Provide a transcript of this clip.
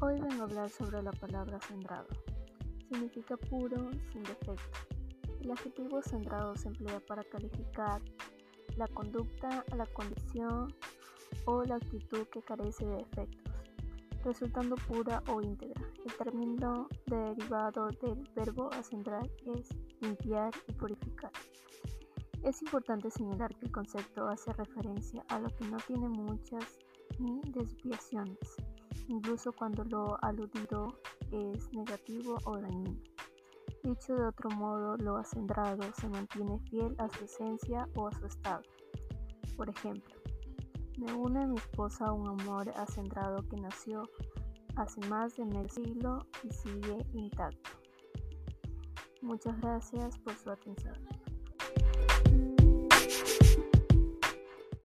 hablar sobre la palabra centrado. Significa puro, sin defecto. El adjetivo centrado se emplea para calificar la conducta, la condición o la actitud que carece de defectos, resultando pura o íntegra. El término derivado del verbo acentrar es limpiar y purificar. Es importante señalar que el concepto hace referencia a lo que no tiene muchas ni desviaciones, incluso cuando lo aludido es negativo o dañino. Dicho de otro modo, lo acendrado se mantiene fiel a su esencia o a su estado. Por ejemplo, me une a mi esposa un amor acendrado que nació hace más de medio siglo y sigue intacto. Muchas gracias por su atención.